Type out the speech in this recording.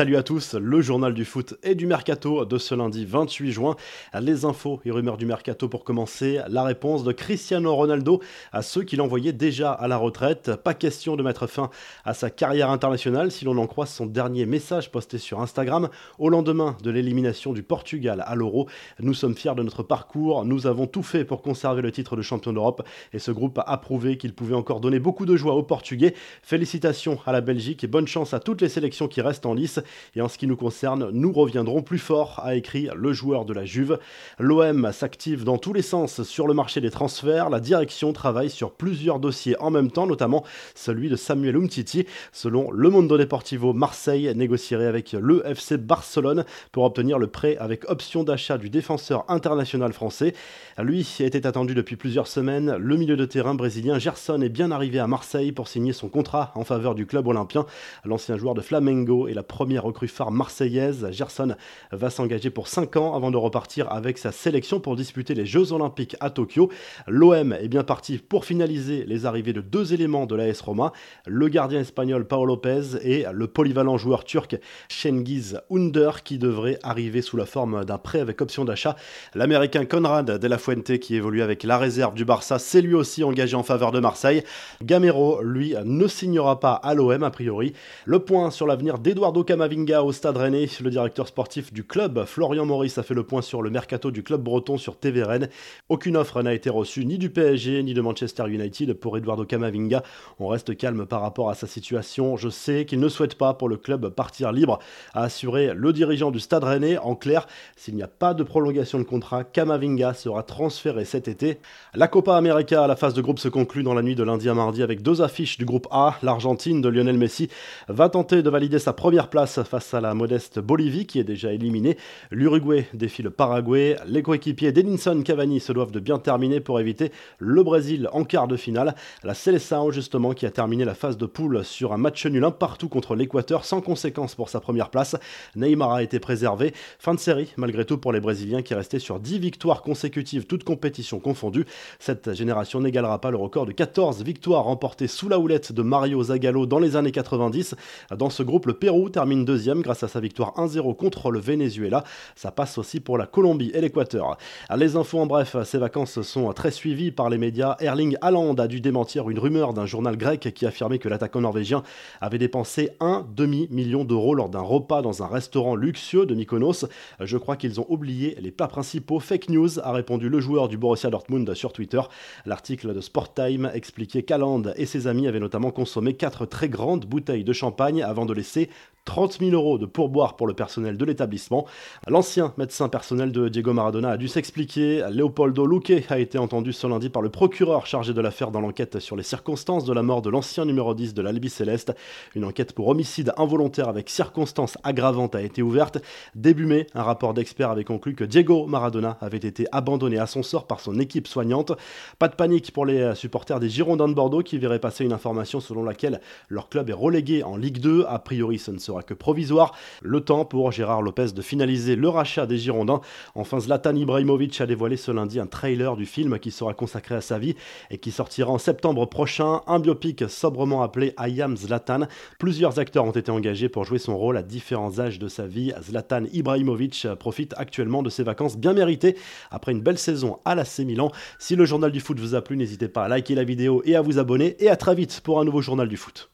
Salut à tous, le journal du foot et du mercato de ce lundi 28 juin. Les infos et rumeurs du mercato pour commencer. La réponse de Cristiano Ronaldo à ceux qui l'envoyaient déjà à la retraite. Pas question de mettre fin à sa carrière internationale si l'on en croit son dernier message posté sur Instagram au lendemain de l'élimination du Portugal à l'Euro. Nous sommes fiers de notre parcours, nous avons tout fait pour conserver le titre de champion d'Europe et ce groupe a prouvé qu'il pouvait encore donner beaucoup de joie aux Portugais. Félicitations à la Belgique et bonne chance à toutes les sélections qui restent en lice. Et en ce qui nous concerne, nous reviendrons plus fort, a écrit le joueur de la Juve. L'OM s'active dans tous les sens sur le marché des transferts. La direction travaille sur plusieurs dossiers en même temps, notamment celui de Samuel Umtiti. Selon Le Mondo Deportivo, Marseille négocierait avec le FC Barcelone pour obtenir le prêt avec option d'achat du défenseur international français. Lui était attendu depuis plusieurs semaines. Le milieu de terrain brésilien Gerson est bien arrivé à Marseille pour signer son contrat en faveur du club olympien. L'ancien joueur de Flamengo est la première recrue phare marseillaise. Gerson va s'engager pour 5 ans avant de repartir avec sa sélection pour disputer les Jeux Olympiques à Tokyo. L'OM est bien parti pour finaliser les arrivées de deux éléments de l'AS Roma, le gardien espagnol Paolo Lopez et le polyvalent joueur turc Cengiz Under qui devrait arriver sous la forme d'un prêt avec option d'achat. L'américain Conrad de la Fuente qui évolue avec la réserve du Barça s'est lui aussi engagé en faveur de Marseille. Gamero, lui, ne signera pas à l'OM a priori. Le point sur l'avenir d'Eduardo Camavinga au Stade Rennais. Le directeur sportif du club, Florian Maurice, a fait le point sur le mercato du club breton sur TV Rennes. Aucune offre n'a été reçue ni du PSG ni de Manchester United pour Eduardo Camavinga. On reste calme par rapport à sa situation. Je sais qu'il ne souhaite pas pour le club partir libre, a assuré le dirigeant du Stade Rennais. En clair, s'il n'y a pas de prolongation de contrat, Camavinga sera transféré cet été. La Copa América à la phase de groupe se conclut dans la nuit de lundi à mardi avec deux affiches du groupe A. L'Argentine de Lionel Messi va tenter de valider sa première place face à la modeste Bolivie qui est déjà éliminée. L'Uruguay défie le Paraguay. Les coéquipiers d'Edinson Cavani se doivent de bien terminer pour éviter le Brésil en quart de finale. La Seleção justement qui a terminé la phase de poule sur un match nul un partout contre l'Équateur sans conséquence pour sa première place. Neymar a été préservé. Fin de série malgré tout pour les Brésiliens qui restaient sur 10 victoires consécutives toutes compétitions confondues. Cette génération n'égalera pas le record de 14 victoires remportées sous la houlette de Mario Zagallo dans les années 90. Dans ce groupe, le Pérou termine termine deuxième grâce à sa victoire 1-0 contre le Venezuela. Ça passe aussi pour la Colombie et l'Équateur. Les infos en bref, ces vacances sont très suivies par les médias. Erling Haaland a dû démentir une rumeur d'un journal grec qui affirmait que l'attaquant norvégien avait dépensé un demi-million d'euros lors d'un repas dans un restaurant luxueux de Mykonos. Je crois qu'ils ont oublié les plats principaux. Fake news, a répondu le joueur du Borussia Dortmund sur Twitter. L'article de Sporttime expliquait qu'Haaland et ses amis avaient notamment consommé quatre très grandes bouteilles de champagne avant de laisser 30 000 euros de pourboire pour le personnel de l'établissement. L'ancien médecin personnel de Diego Maradona a dû s'expliquer. Leopoldo Luque a été entendu ce lundi par le procureur chargé de l'affaire dans l'enquête sur les circonstances de la mort de l'ancien numéro 10 de l'Albi Céleste. Une enquête pour homicide involontaire avec circonstances aggravantes a été ouverte. Début mai, un rapport d'experts avait conclu que Diego Maradona avait été abandonné à son sort par son équipe soignante. Pas de panique pour les supporters des Girondins de Bordeaux qui verraient passer une information selon laquelle leur club est relégué en Ligue 2. A priori, ce ne que provisoire. Le temps pour Gérard Lopez de finaliser le rachat des Girondins. Enfin, Zlatan Ibrahimovic a dévoilé ce lundi un trailer du film qui sera consacré à sa vie et qui sortira en septembre prochain. Un biopic sobrement appelé I Am Zlatan. Plusieurs acteurs ont été engagés pour jouer son rôle à différents âges de sa vie. Zlatan Ibrahimovic profite actuellement de ses vacances bien méritées après une belle saison à l'AC Milan. Si le journal du foot vous a plu, n'hésitez pas à liker la vidéo et à vous abonner. Et à très vite pour un nouveau journal du foot.